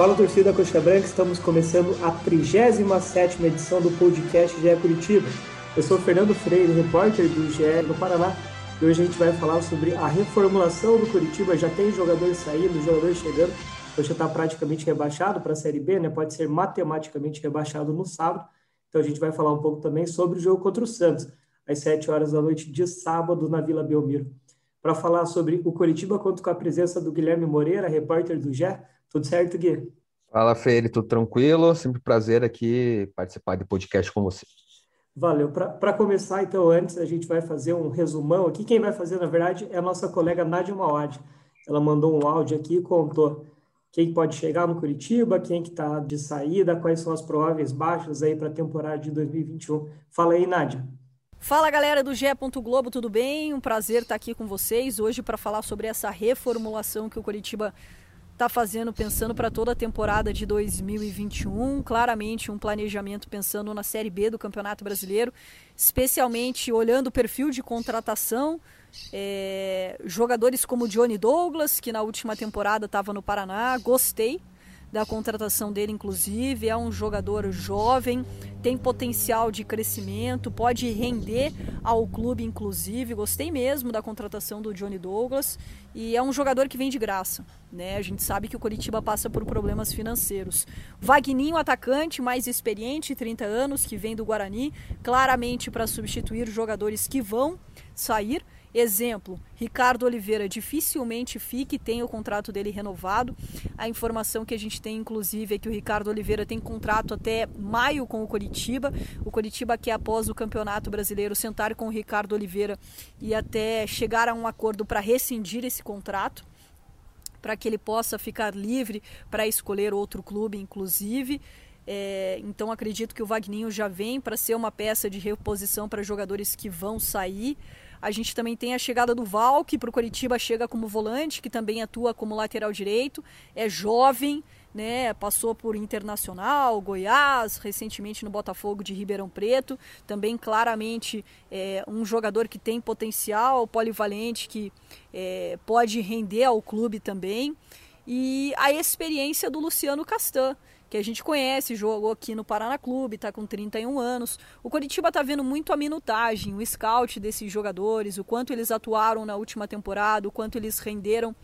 Fala torcida Coxa Branca, estamos começando a 37 edição do podcast GE Curitiba. Eu sou o Fernando Freire, repórter do GE no Paraná, e hoje a gente vai falar sobre a reformulação do Curitiba. Já tem jogador saindo, jogador chegando. O está praticamente rebaixado para a Série B, né? pode ser matematicamente rebaixado no sábado. Então a gente vai falar um pouco também sobre o jogo contra o Santos, às 7 horas da noite de sábado na Vila Belmiro. Para falar sobre o Curitiba, conto com a presença do Guilherme Moreira, repórter do GE. Tudo certo, Gui? Fala, Feire, tudo tranquilo? Sempre prazer aqui participar de podcast com você. Valeu. Para começar, então, antes a gente vai fazer um resumão aqui. Quem vai fazer, na verdade, é a nossa colega Nádia Mawad. Ela mandou um áudio aqui e contou quem pode chegar no Curitiba, quem que está de saída, quais são as prováveis baixas aí para a temporada de 2021. Fala aí, Nádia. Fala galera do GE. Globo, tudo bem? Um prazer estar aqui com vocês hoje para falar sobre essa reformulação que o Curitiba está fazendo pensando para toda a temporada de 2021. Claramente um planejamento pensando na Série B do Campeonato Brasileiro, especialmente olhando o perfil de contratação. É, jogadores como Johnny Douglas, que na última temporada estava no Paraná, gostei da contratação dele, inclusive. É um jogador jovem, tem potencial de crescimento, pode render ao clube, inclusive. Gostei mesmo da contratação do Johnny Douglas e é um jogador que vem de graça. Né? A gente sabe que o Coritiba passa por problemas financeiros. Vagninho, atacante mais experiente, 30 anos, que vem do Guarani, claramente para substituir jogadores que vão sair. Exemplo, Ricardo Oliveira dificilmente fique, tem o contrato dele renovado. A informação que a gente tem, inclusive, é que o Ricardo Oliveira tem contrato até maio com o Coritiba. O Coritiba quer, após o Campeonato Brasileiro, sentar com o Ricardo Oliveira e até chegar a um acordo para rescindir esse contrato para que ele possa ficar livre para escolher outro clube, inclusive. É, então acredito que o Vagninho já vem para ser uma peça de reposição para jogadores que vão sair. A gente também tem a chegada do Val, que para o Coritiba chega como volante, que também atua como lateral direito, é jovem, né? Passou por Internacional, Goiás, recentemente no Botafogo de Ribeirão Preto. Também claramente é, um jogador que tem potencial, polivalente, que é, pode render ao clube também. E a experiência do Luciano Castan, que a gente conhece, jogou aqui no Paraná Clube, está com 31 anos. O Coritiba está vendo muito a minutagem, o scout desses jogadores, o quanto eles atuaram na última temporada, o quanto eles renderam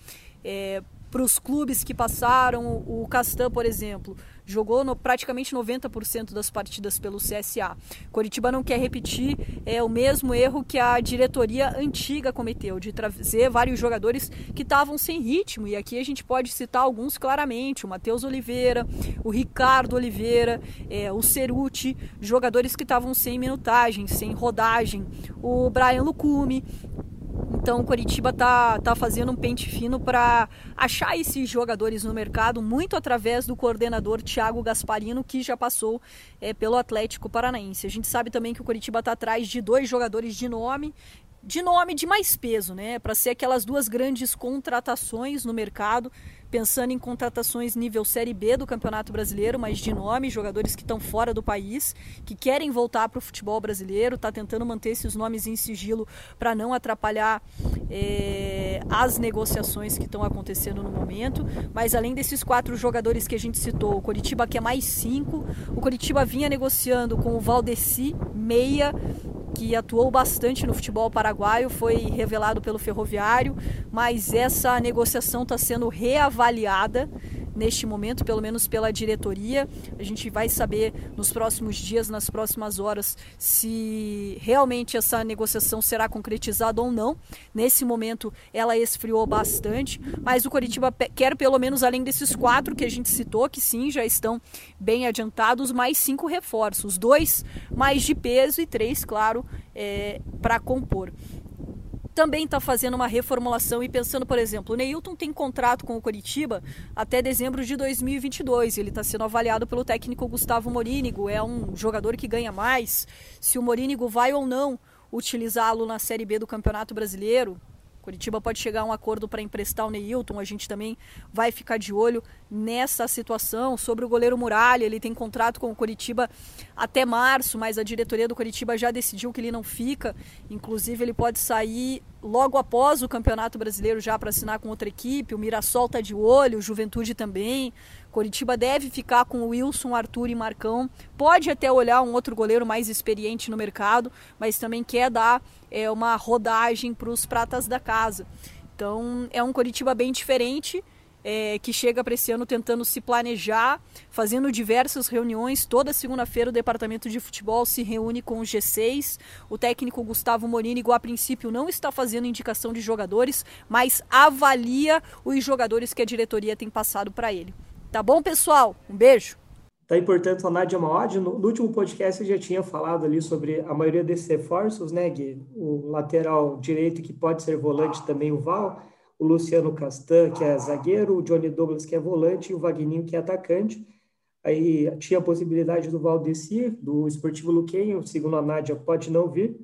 é, para os clubes que passaram. O Castan, por exemplo, jogou no, praticamente 90% das partidas pelo CSA. Coritiba não quer repetir é, o mesmo erro que a diretoria antiga cometeu, de trazer vários jogadores que estavam sem ritmo. E aqui a gente pode citar alguns claramente: o Matheus Oliveira, o Ricardo Oliveira, é, o Ceruti, jogadores que estavam sem minutagem, sem rodagem, o Brian Lucume. Então o Coritiba tá, tá fazendo um pente fino para achar esses jogadores no mercado, muito através do coordenador Thiago Gasparino, que já passou é, pelo Atlético Paranaense. A gente sabe também que o Coritiba está atrás de dois jogadores de nome, de nome de mais peso, né? Para ser aquelas duas grandes contratações no mercado pensando em contratações nível Série B do Campeonato Brasileiro, mas de nome, jogadores que estão fora do país, que querem voltar para o futebol brasileiro, está tentando manter esses nomes em sigilo para não atrapalhar é, as negociações que estão acontecendo no momento. Mas além desses quatro jogadores que a gente citou, o Coritiba quer mais cinco, o Coritiba vinha negociando com o Valdeci, meia, que atuou bastante no futebol paraguaio, foi revelado pelo Ferroviário, mas essa negociação está sendo reavaliada neste momento, pelo menos pela diretoria. A gente vai saber nos próximos dias, nas próximas horas, se realmente essa negociação será concretizada ou não. Nesse momento, ela esfriou bastante, mas o Coritiba quer, pelo menos, além desses quatro que a gente citou, que sim, já estão bem adiantados, mais cinco reforços: dois mais de peso e três, claro, é, para compor também está fazendo uma reformulação e pensando, por exemplo, o Neilton tem contrato com o Coritiba até dezembro de 2022. Ele está sendo avaliado pelo técnico Gustavo Morínigo. É um jogador que ganha mais. Se o Morínigo vai ou não utilizá-lo na Série B do Campeonato Brasileiro, Curitiba pode chegar a um acordo para emprestar o Neilton, a gente também vai ficar de olho nessa situação. Sobre o goleiro Muralha, ele tem contrato com o Curitiba até março, mas a diretoria do Curitiba já decidiu que ele não fica. Inclusive, ele pode sair logo após o Campeonato Brasileiro já para assinar com outra equipe. O Mirassol tá de olho, o Juventude também. Coritiba deve ficar com Wilson, Arthur e Marcão. Pode até olhar um outro goleiro mais experiente no mercado, mas também quer dar é, uma rodagem para os pratas da casa. Então é um Coritiba bem diferente é, que chega para esse ano tentando se planejar, fazendo diversas reuniões. Toda segunda-feira o departamento de futebol se reúne com o G6. O técnico Gustavo Morini, igual a princípio, não está fazendo indicação de jogadores, mas avalia os jogadores que a diretoria tem passado para ele. Tá bom, pessoal? Um beijo. Tá importante a Nádia Maod. No, no, último podcast eu já tinha falado ali sobre a maioria desses reforços, né, Gui? O lateral direito que pode ser volante também, o Val o Luciano Castan, que é zagueiro, o Johnny Douglas, que é volante, e o Vagninho, que é atacante. Aí tinha a possibilidade do Valdeci, do Esportivo Luquenho, segundo a Nádia, pode não vir.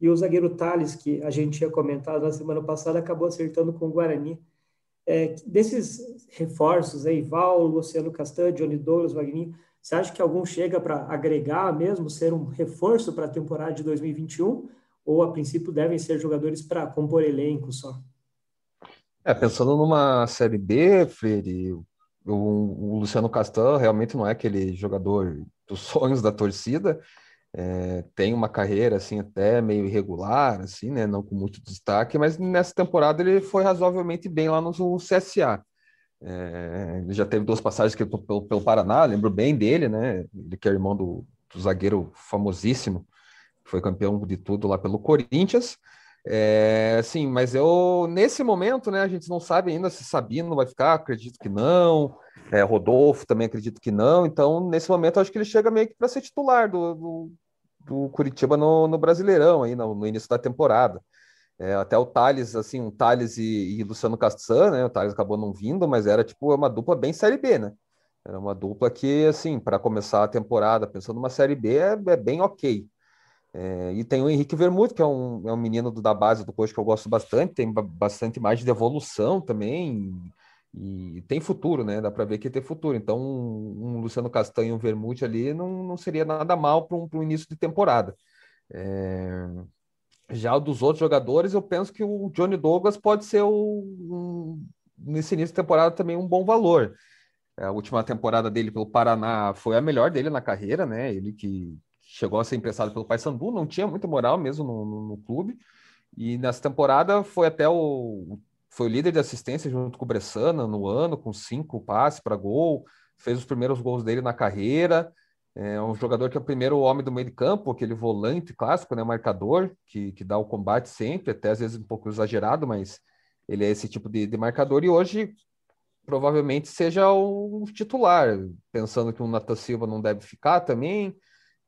E o zagueiro Thales, que a gente tinha comentado na semana passada, acabou acertando com o Guarani. É, desses reforços aí, Val, Luciano Castan, Johnny Douglas, Vagninho, você acha que algum chega para agregar mesmo, ser um reforço para a temporada de 2021? Ou a princípio devem ser jogadores para compor elenco só? É, pensando numa Série B, Freire, o, o Luciano Castan realmente não é aquele jogador dos sonhos da torcida, é, tem uma carreira assim até meio irregular, assim, né, não com muito destaque, mas nessa temporada ele foi razoavelmente bem lá no CSA. É, ele já teve duas passagens que, pelo, pelo Paraná, lembro bem dele, né? Ele que é irmão do, do zagueiro famosíssimo, foi campeão de tudo lá pelo Corinthians. É, sim, mas eu, nesse momento, né, a gente não sabe ainda se Sabino vai ficar, acredito que não, é, Rodolfo também acredito que não, então, nesse momento, acho que ele chega meio que para ser titular do, do, do Curitiba no, no, Brasileirão, aí, no, no início da temporada. É, até o Thales, assim, o Thales e, e Luciano Castan, né, o Thales acabou não vindo, mas era, tipo, uma dupla bem Série B, né, era uma dupla que, assim, para começar a temporada, pensando numa Série B, é, é bem ok. É, e tem o Henrique Vermouth, que é um, é um menino do, da base do coach que eu gosto bastante, tem bastante imagem de evolução também, e, tem futuro, né? Dá para ver que tem futuro. Então, um, Luciano Castanho e um Vermouth ali não, não seria nada mal para um, um início de temporada. É, já dos outros jogadores, eu penso que o Johnny Douglas pode ser o, um, nesse início de temporada também um bom valor. A última temporada dele pelo Paraná foi a melhor dele na carreira, né? Ele que chegou a ser emprestado pelo Paysandu, não tinha muita moral mesmo no, no, no, clube. E nessa temporada foi até o foi líder de assistência junto com o Bressana no ano, com cinco passes para gol, fez os primeiros gols dele na carreira. É um jogador que é o primeiro homem do meio de campo, aquele volante clássico, né, marcador, que, que dá o combate sempre, até às vezes um pouco exagerado, mas ele é esse tipo de, de marcador. E hoje provavelmente seja o titular, pensando que o Natan Silva não deve ficar também.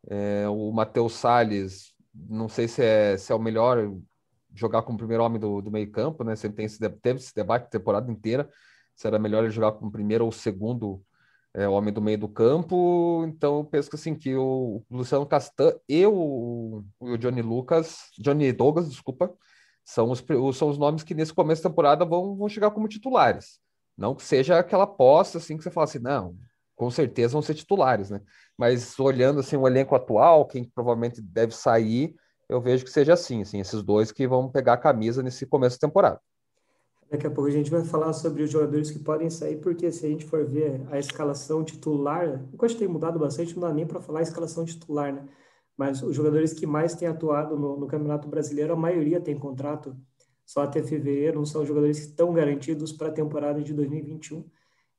É, o Matheus Salles, não sei se é, se é o melhor jogar como primeiro homem do, do meio-campo, né? Sempre tem esse, teve esse debate a temporada inteira se era melhor ele jogar como primeiro ou segundo é, homem do meio do campo. Então eu penso que assim que o Luciano Castan e o, o Johnny Lucas, Johnny Douglas, desculpa, são os, são os nomes que nesse começo da temporada vão, vão chegar como titulares. Não que seja aquela aposta assim que você fala assim, não, com certeza vão ser titulares, né? Mas olhando assim o elenco atual, quem provavelmente deve sair, eu vejo que seja assim, assim, esses dois que vão pegar a camisa nesse começo da temporada. Daqui a pouco a gente vai falar sobre os jogadores que podem sair, porque se a gente for ver a escalação titular, o que tem mudado bastante, não dá nem para falar a escalação titular, né? Mas os jogadores que mais têm atuado no, no Campeonato Brasileiro, a maioria tem contrato só até fevereiro, não são jogadores que estão garantidos para a temporada de 2021.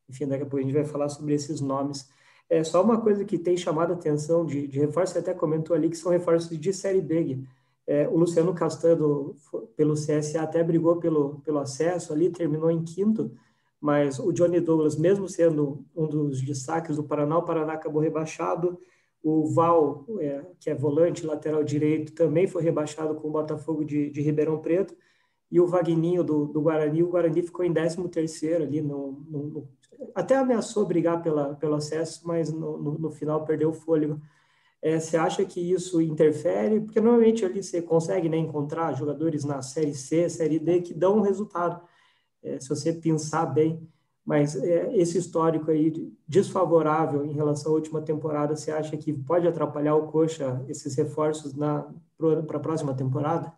Enfim, daqui a pouco a gente vai falar sobre esses nomes. É só uma coisa que tem chamado a atenção de, de reforço, você até comentou ali, que são reforços de Série B. É, o Luciano Castano, pelo CSA, até brigou pelo, pelo acesso ali, terminou em quinto, mas o Johnny Douglas, mesmo sendo um dos destaques do Paraná, o Paraná acabou rebaixado. O Val, é, que é volante, lateral direito, também foi rebaixado com o Botafogo de, de Ribeirão Preto. E o Vagninho do, do Guarani, o Guarani ficou em 13 terceiro ali no, até ameaçou brigar pela, pelo acesso, mas no, no, no final perdeu o fôlego. É, você acha que isso interfere? Porque normalmente ali você consegue né, encontrar jogadores na Série C, Série D que dão um resultado, é, se você pensar bem. Mas é, esse histórico aí desfavorável em relação à última temporada, você acha que pode atrapalhar o Coxa, esses reforços para a próxima temporada?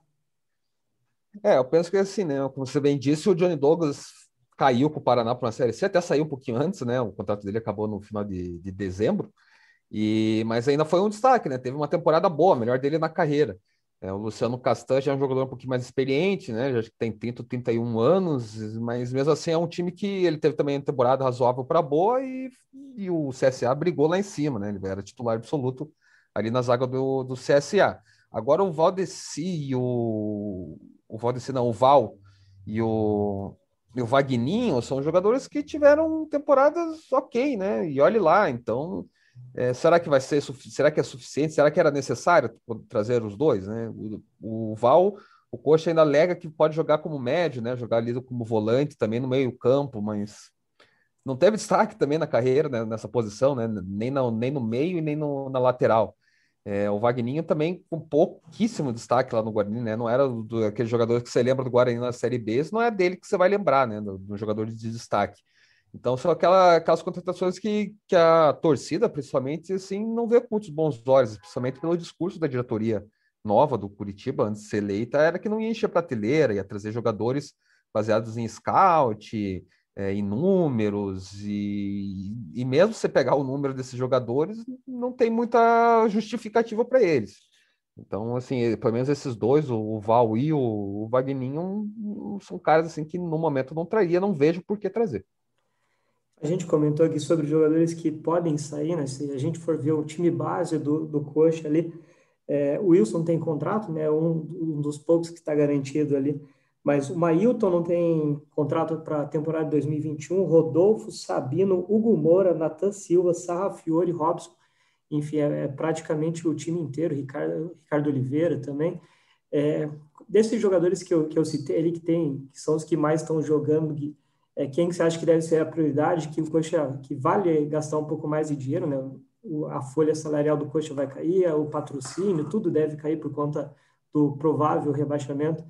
É, eu penso que assim, né? Como você bem disse, o Johnny Douglas caiu com o Paraná para uma série C, até saiu um pouquinho antes, né? O contrato dele acabou no final de, de dezembro, e mas ainda foi um destaque, né? Teve uma temporada boa, melhor dele na carreira. É, o Luciano Castan já é um jogador um pouquinho mais experiente, né? Já tem 30, 31 anos, mas mesmo assim é um time que ele teve também uma temporada razoável para boa e, e o CSA brigou lá em cima, né? Ele era titular absoluto ali na zaga do, do CSA. Agora o Valdeci e o. O Valdeci não, o Val e o, e o Vagninho são jogadores que tiveram temporadas ok, né? E olhe lá, então. É, será que vai ser será que é suficiente? Será que era necessário trazer os dois, né? O, o Val, o Coxa ainda alega que pode jogar como médio, né? Jogar ali como volante também no meio campo, mas não teve destaque também na carreira né? nessa posição, né? Nem, no, nem no meio e nem no, na lateral. É, o Vagninho também com pouquíssimo destaque lá no Guarani, né? Não era do, aquele jogador que você lembra do Guarani na Série B, não é dele que você vai lembrar, né? Do, do jogador de destaque. Então são aquela, aquelas contratações que, que a torcida, principalmente, assim, não vê com muitos bons olhos, principalmente pelo discurso da diretoria nova do Curitiba, antes de ser eleita, era que não ia encher prateleira, ia trazer jogadores baseados em scout, é, em números, e, e mesmo você pegar o número desses jogadores, não tem muita justificativa para eles. Então, assim, pelo menos esses dois, o Val e o, Vagninho, são caras assim que no momento não traria, não vejo por que trazer. A gente comentou aqui sobre jogadores que podem sair, né? Se a gente for ver o time base do, do Coxa ali, é, o Wilson tem contrato, né? Um, um dos poucos que está garantido ali. Mas o Mailton não tem contrato para a temporada de 2021. Rodolfo, Sabino, Hugo Moura, Natan Silva, Sarra Fiore, Robson. Enfim, é, é, praticamente o time inteiro. Ricardo, Ricardo Oliveira também. É, desses jogadores que eu, que eu citei que, tem, que são os que mais estão jogando, é, quem que você acha que deve ser a prioridade? Que o Coxa, que vale gastar um pouco mais de dinheiro, né? O, a folha salarial do Coxa vai cair, o patrocínio, tudo deve cair por conta do provável rebaixamento.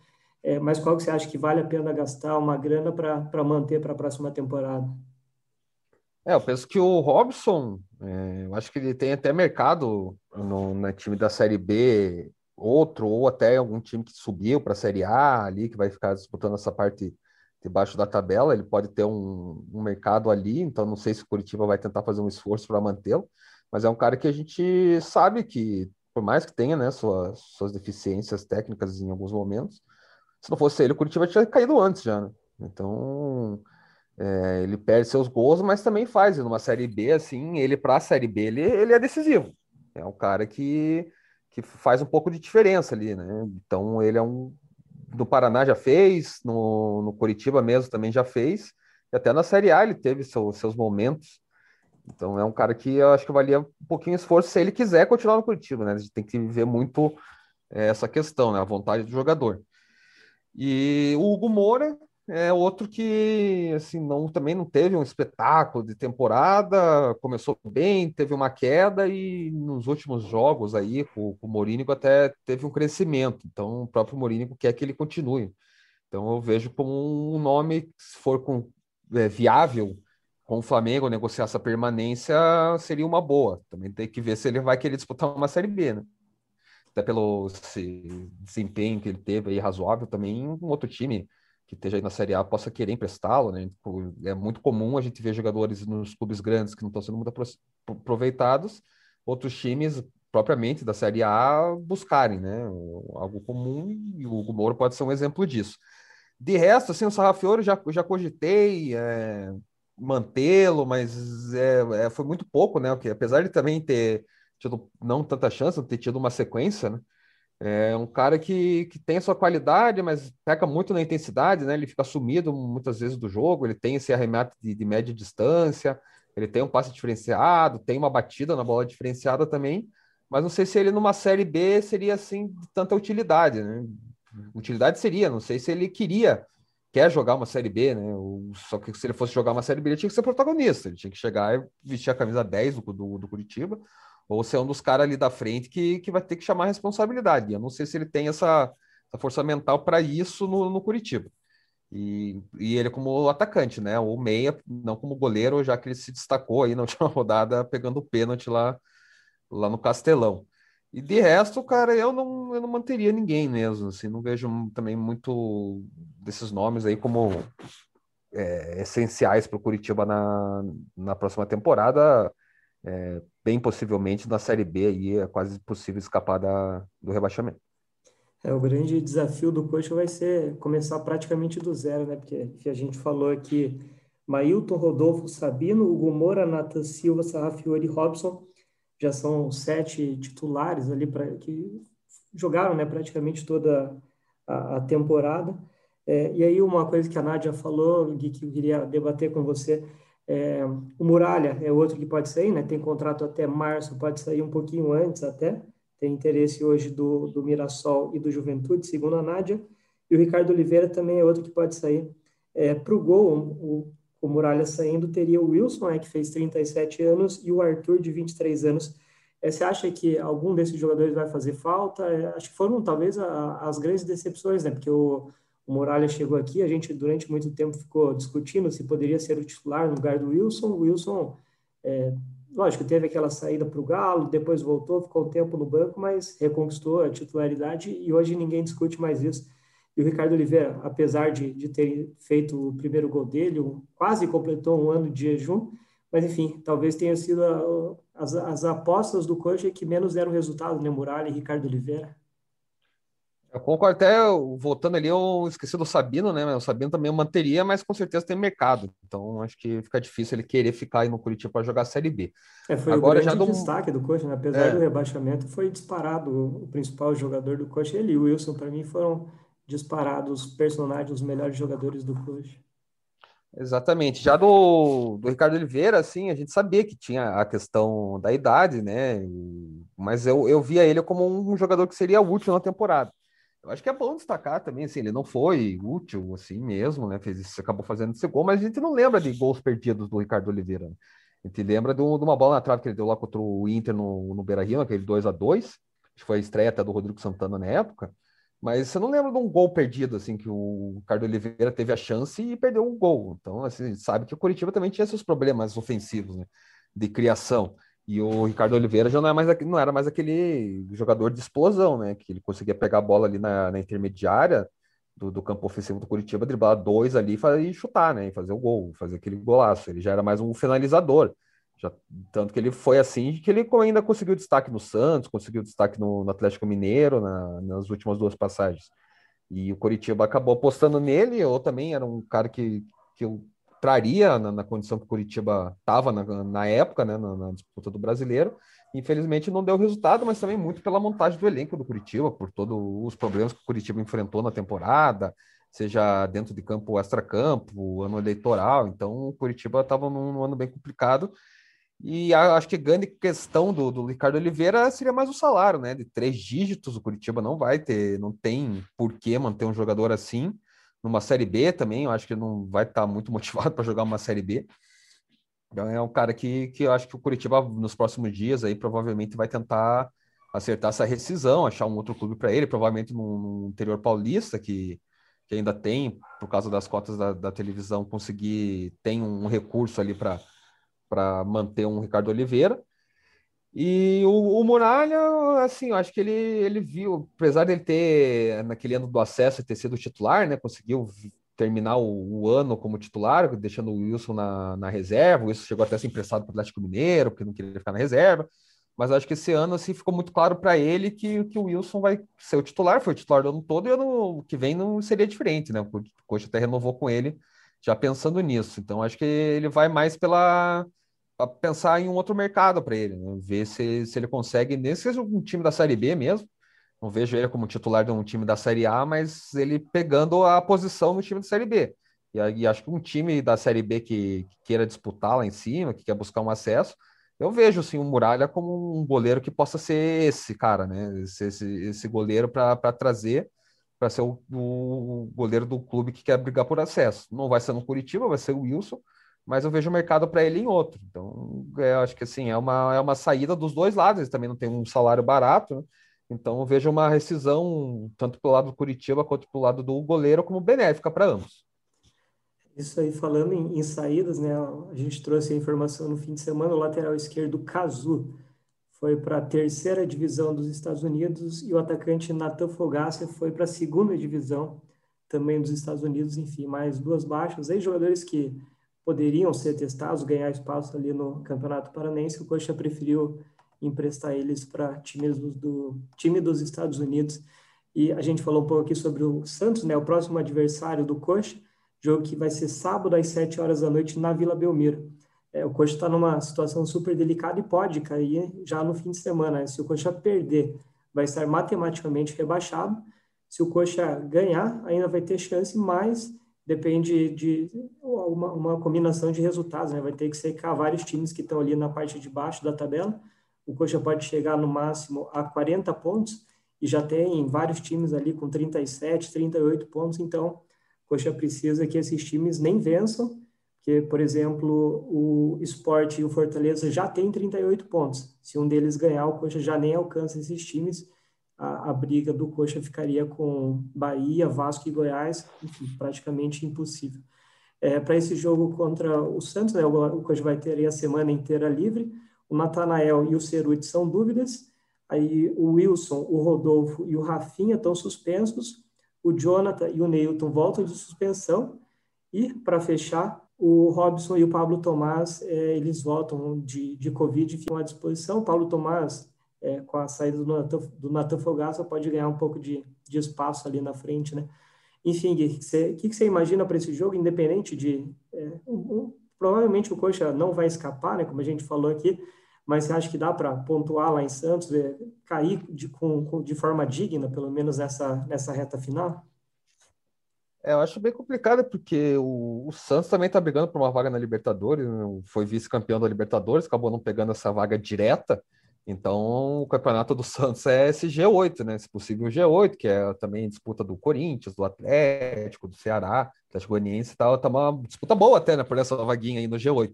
É, mas qual que você acha que vale a pena gastar uma grana para manter para a próxima temporada? É, eu penso que o Robson, é, eu acho que ele tem até mercado no, no time da Série B, outro, ou até algum time que subiu para a Série A ali, que vai ficar disputando essa parte debaixo da tabela, ele pode ter um, um mercado ali, então não sei se o Curitiba vai tentar fazer um esforço para mantê-lo, mas é um cara que a gente sabe que, por mais que tenha né, suas, suas deficiências técnicas em alguns momentos, se não fosse ele, o Curitiba tinha caído antes já, né? Então, é, ele perde seus gols, mas também faz. E numa Série B, assim, ele para a Série B, ele, ele é decisivo. É um cara que, que faz um pouco de diferença ali, né? Então, ele é um... Do Paraná já fez, no, no Curitiba mesmo também já fez, e até na Série A ele teve seu, seus momentos. Então, é um cara que eu acho que valia um pouquinho esforço se ele quiser continuar no Curitiba, né? A gente tem que ver muito é, essa questão, né? A vontade do jogador. E o Hugo Moura é outro que assim não também não teve um espetáculo de temporada, começou bem, teve uma queda e nos últimos jogos aí com o Morínigo até teve um crescimento. Então o próprio Morínigo quer que ele continue. Então eu vejo como um nome se for com, é, viável com o Flamengo negociar essa permanência seria uma boa. Também tem que ver se ele vai querer disputar uma Série B, né? Até pelo desempenho que ele teve aí razoável, também um outro time que esteja aí na Série A possa querer emprestá-lo, né? Tipo, é muito comum a gente ver jogadores nos clubes grandes que não estão sendo muito aproveitados, outros times propriamente da Série A buscarem, né? Algo comum e o Hugo Moura pode ser um exemplo disso. De resto, assim, o Sarrafiore já, já cogitei é, mantê-lo, mas é, é, foi muito pouco, né? Porque apesar de também ter tido não tanta chance, de ter tido uma sequência, né? É um cara que, que tem a sua qualidade, mas peca muito na intensidade, né? Ele fica sumido muitas vezes do jogo, ele tem esse arremate de, de média distância, ele tem um passe diferenciado, tem uma batida na bola diferenciada também, mas não sei se ele numa série B seria assim de tanta utilidade, né? Utilidade seria, não sei se ele queria, quer jogar uma série B, né? Só que se ele fosse jogar uma série B, ele tinha que ser protagonista, ele tinha que chegar e vestir a camisa 10 do, do, do Curitiba ou você é um dos caras ali da frente que, que vai ter que chamar a responsabilidade. Eu não sei se ele tem essa, essa força mental para isso no, no Curitiba. E, e ele como atacante, né? Ou meia, não como goleiro, já que ele se destacou aí na última rodada pegando o pênalti lá, lá no Castelão. E de resto, cara, eu não, eu não manteria ninguém mesmo, assim, não vejo também muito desses nomes aí como é, essenciais para o Curitiba na, na próxima temporada. É, bem possivelmente na Série B aí é quase possível escapar da, do rebaixamento. É, o grande desafio do coach vai ser começar praticamente do zero, né? Porque a gente falou aqui, Mailton, Rodolfo, Sabino, Hugo Moura, Nathan Silva, Sarrafiori, Robson, já são sete titulares ali para que jogaram, né? Praticamente toda a, a temporada. É, e aí uma coisa que a Nádia falou, Gui, que eu queria debater com você, é, o Muralha é outro que pode sair, né? Tem contrato até março, pode sair um pouquinho antes até tem interesse hoje do, do Mirassol e do Juventude, segundo a Nádia, e o Ricardo Oliveira também é outro que pode sair. É, Para o gol, o, Muralha saindo, teria o Wilson, é, que fez 37 anos, e o Arthur, de 23 anos. É, você acha que algum desses jogadores vai fazer falta? É, acho que foram, talvez, a, as grandes decepções, né? Porque o, o Muralha chegou aqui, a gente, durante muito tempo, ficou discutindo se poderia ser o titular no lugar do Wilson. O Wilson é, lógico, teve aquela saída para o Galo, depois voltou, ficou um tempo no banco, mas reconquistou a titularidade e hoje ninguém discute mais isso. E o Ricardo Oliveira, apesar de, de ter feito o primeiro gol dele, quase completou um ano de jejum, mas enfim, talvez tenha sido a, as, as apostas do coach que menos deram resultado, né? Muralha e Ricardo Oliveira. Eu concordo até, voltando ali, eu esqueci do Sabino, né? O Sabino também manteria, mas com certeza tem mercado. Então acho que fica difícil ele querer ficar aí no Curitiba para jogar a Série B. É, foi Agora, o grande já do... destaque do coach, né? Apesar é. do rebaixamento, foi disparado o principal jogador do coach. Ele e o Wilson, para mim, foram disparados os personagens, os melhores jogadores do coach. Exatamente. Já do, do Ricardo Oliveira, assim, a gente sabia que tinha a questão da idade, né? Mas eu, eu via ele como um jogador que seria útil na temporada. Eu acho que é bom destacar também, assim, ele não foi útil assim mesmo, né? Fez acabou fazendo esse gol, mas a gente não lembra de gols perdidos do Ricardo Oliveira. Né? A gente lembra de, uma bola na trave que ele deu lá contra o Inter no, no Beira Rio, aquele 2 a 2 Acho que foi a estreia até do Rodrigo Santana na época. Mas você não lembra de um gol perdido, assim, que o Ricardo Oliveira teve a chance e perdeu um gol. Então, assim, sabe que o Curitiba também tinha seus problemas ofensivos, né? De criação. E o Ricardo Oliveira já não, é mais, não era mais aquele jogador de explosão, né? Que ele conseguia pegar a bola ali na, na intermediária do, do, campo ofensivo do Curitiba, driblar dois ali e chutar, né? E fazer o gol, fazer aquele golaço. Ele já era mais um finalizador. Já, tanto que ele foi assim que ele ainda conseguiu destaque no Santos, conseguiu destaque no, no Atlético Mineiro na, nas últimas duas passagens. E o Curitiba acabou apostando nele, ou também era um cara que, que eu traria na, na, condição que o Curitiba estava na, na, época, né, na, na, disputa do brasileiro. Infelizmente não deu resultado, mas também muito pela montagem do elenco do Curitiba, por todos os problemas que o Curitiba enfrentou na temporada, seja dentro de campo, extra-campo, ano eleitoral. Então o Curitiba estava num, num, ano bem complicado. E acho que grande questão do, do Ricardo Oliveira seria mais o salário, né? De três dígitos, o Curitiba não vai ter, não tem por que manter um jogador assim numa Série B também, eu acho que não vai estar tá muito motivado para jogar uma Série B. Então é um cara que, que eu acho que o Curitiba nos próximos dias aí provavelmente vai tentar acertar essa rescisão, achar um outro clube para ele, provavelmente no, no, interior paulista, que, que ainda tem, por causa das cotas da, da televisão, conseguir, tem um recurso ali para manter um Ricardo Oliveira. E o, o Muralha, assim, eu acho que ele, ele viu, apesar de ele ter, naquele ano do acesso, ter sido titular, né? Conseguiu terminar o, o ano como titular, deixando o Wilson na, na reserva. O Wilson chegou até a ser emprestado para o Atlético Mineiro, porque não queria ficar na reserva. Mas acho que esse ano, assim, ficou muito claro para ele que, que o Wilson vai ser o titular, foi o titular do ano todo, e ano que vem não seria diferente, né? O Coxa até renovou com ele, já pensando nisso. Então, acho que ele vai mais pela para pensar em um outro mercado para ele, né? ver se, se ele consegue, nem seja um time da Série B mesmo, não vejo ele como titular de um time da Série A, mas ele pegando a posição no time da Série B. E, e acho que um time da Série B que, que, queira disputar lá em cima, que quer buscar um acesso, eu vejo assim, o Muralha como um goleiro que possa ser esse cara, né? Esse, esse, esse goleiro para trazer para ser o, o, goleiro do clube que quer brigar por acesso. Não vai ser no Curitiba, vai ser o Wilson, mas eu vejo o mercado para ele em outro. Então, é, eu acho que assim, é uma, é uma saída dos dois lados, eles também não tem um salário barato, né? Então, eu vejo uma rescisão, tanto pelo lado do Curitiba quanto pelo lado do goleiro, como benéfica para ambos. Isso aí, falando em, em, saídas, né? A gente trouxe a informação no fim de semana, o lateral esquerdo Cazu foi para a terceira divisão dos Estados Unidos e o atacante Nathan Fogaça foi para a segunda divisão também dos Estados Unidos. Enfim, mais duas baixas. Aí jogadores que poderiam ser testados, ganhar espaço ali no Campeonato Paranense, o Coxa preferiu emprestar eles para times do time dos Estados Unidos. E a gente falou um pouco aqui sobre o Santos, né, o próximo adversário do Coxa, jogo que vai ser sábado às 7 horas da noite na Vila Belmiro. É, o Coxa está numa situação super delicada e pode cair já no fim de semana. Né? Se o Coxa perder, vai estar matematicamente rebaixado. Se o Coxa ganhar, ainda vai ter chance, mas depende de uma, uma combinação de resultados. Né? Vai ter que secar vários times que estão ali na parte de baixo da tabela. O Coxa pode chegar no máximo a 40 pontos e já tem vários times ali com 37, 38 pontos. Então, o Coxa precisa que esses times nem vençam que, por exemplo, o Sport e o Fortaleza já têm 38 pontos. Se um deles ganhar, o Coxa já nem alcança esses times. A, a briga do Coxa ficaria com Bahia, Vasco e Goiás, enfim, praticamente impossível. É, Para esse jogo contra o Santos, né, o, o Coxa vai ter a semana inteira livre. O Natanael e o Ceruti são dúvidas. Aí o Wilson, o Rodolfo e o Rafinha estão suspensos. O Jonathan e o Neilton voltam de suspensão. E, para fechar, o Robson e o Pablo Tomás, é, eles voltam de, de Covid e ficam à disposição. O Pablo Tomás, é, com a saída do Natan, do Fogaça, pode ganhar um pouco de, de espaço ali na frente, né? Enfim, o que, que, você imagina para esse jogo, independente de... É, um, provavelmente o Coxa não vai escapar, né, como a gente falou aqui, mas você acha que dá para pontuar lá em Santos, cair de, com, com, de forma digna, pelo menos nessa, nessa reta final? É, eu acho bem complicado, porque o, o Santos também está brigando por uma vaga na Libertadores, né? foi vice-campeão da Libertadores, acabou não pegando essa vaga direta. Então, o campeonato do Santos é esse G8, né? Esse possível G8, que é também disputa do Corinthians, do Atlético, do Ceará, Atlético Goianiense e tal. Tá uma disputa boa até, né? Por essa vaguinha aí no G8.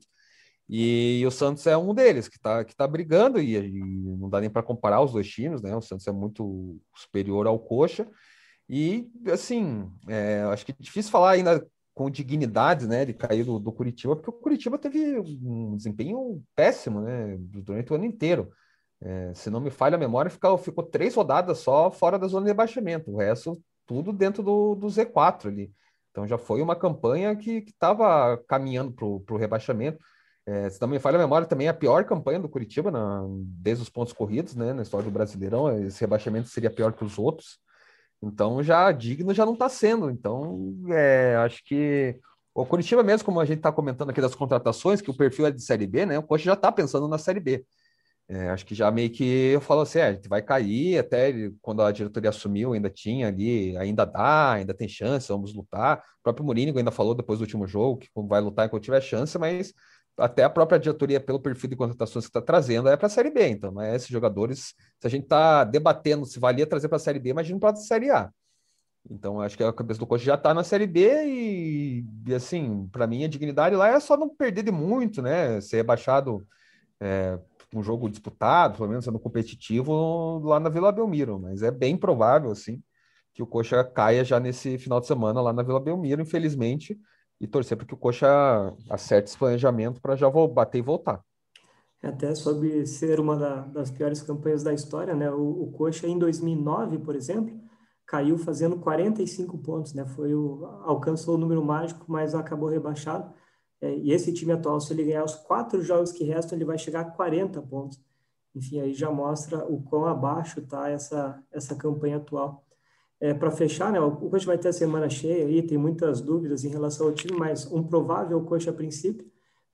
E, e o Santos é um deles que está que tá brigando, e, e não dá nem para comparar os dois times, né? O Santos é muito superior ao Coxa. E, assim, é, acho que é difícil falar ainda com dignidade, né, de cair do, do, Curitiba, porque o Curitiba teve um desempenho péssimo, né, durante o ano inteiro. É, se não me falha a memória, ficou, ficou três rodadas só fora da zona de rebaixamento, o resto tudo dentro do, do Z4 ali. Então já foi uma campanha que estava caminhando para o rebaixamento. É, se não me falha a memória, também é a pior campanha do Curitiba na, desde os pontos corridos, né, na história do Brasileirão. Esse rebaixamento seria pior que os outros. Então já digno já não está sendo. Então é, acho que o Curitiba mesmo, como a gente está comentando aqui das contratações, que o perfil é de Série B, né? O Coxa já está pensando na Série B. É, acho que já meio que eu falo assim, é, vai cair, até quando a diretoria assumiu, ainda tinha ali, ainda dá, ainda tem chance, vamos lutar. O próprio Mourinho ainda falou depois do último jogo que vai lutar enquanto tiver chance, mas até a própria diretoria, pelo perfil de contratações que está trazendo, é para a Série B. Então, né, esses jogadores, se a gente está debatendo se valia trazer para a Série B, imagina para a Série A. Então, acho que a cabeça do coach já está na Série B e, e assim, para mim, a dignidade lá é só não perder de muito, né? Ser rebaixado é, um jogo disputado, pelo menos sendo competitivo, lá na Vila Belmiro. Mas é bem provável, assim, que o Coxa caia já nesse final de semana lá na Vila Belmiro, infelizmente e torcer para que o Coxa acerte esse planejamento para já bater e voltar. É até sobre ser uma da, das piores campanhas da história, né? O, o Coxa em 2009, por exemplo, caiu fazendo 45 pontos, né? Foi o alcançou o número mágico, mas acabou rebaixado. É, e esse time atual, se ele ganhar os quatro jogos que restam, ele vai chegar a 40 pontos. Enfim, aí já mostra o quão abaixo está essa essa campanha atual é, para fechar, né, o Coxa vai ter a semana cheia aí, tem muitas dúvidas em relação ao time, mas um provável Coxa a princípio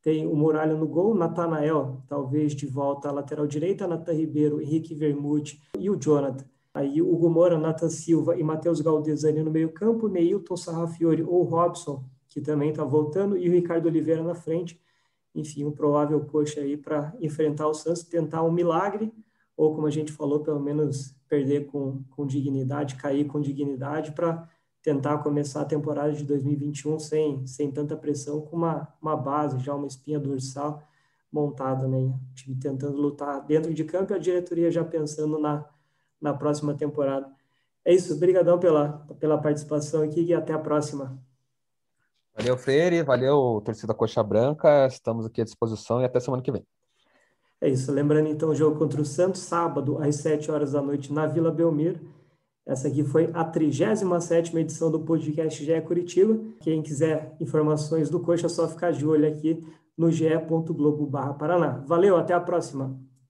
tem o Muralha no gol, Natanael, talvez de volta à lateral direita, Natan Ribeiro, Henrique Vermute e o Jonathan. Aí o Gomora, Nathan Silva e Matheus Galdesani no meio campo, Neilton Sarrafiori ou Robson, que também está voltando, e o Ricardo Oliveira na frente. Enfim, um provável coxa aí para enfrentar o Santos, tentar um milagre, ou como a gente falou, pelo menos perder com, com dignidade, cair com dignidade para tentar começar a temporada de 2021 sem, sem tanta pressão, com uma, uma base, já uma espinha dorsal montada, né? O time tentando lutar dentro de campo e a diretoria já pensando na, na próxima temporada. É isso, obrigadão pela, pela participação aqui e até a próxima. Valeu, Freire, valeu, torcida Coxa Branca, estamos aqui à disposição e até semana que vem. É isso. Lembrando então o jogo contra o Santos, sábado, às 7 horas da noite, na Vila Belmiro. Essa aqui foi a 37 edição do podcast GE Curitiba. Quem quiser informações do Coxa, é só ficar de olho aqui no ge.globo.paraná. Valeu, até a próxima!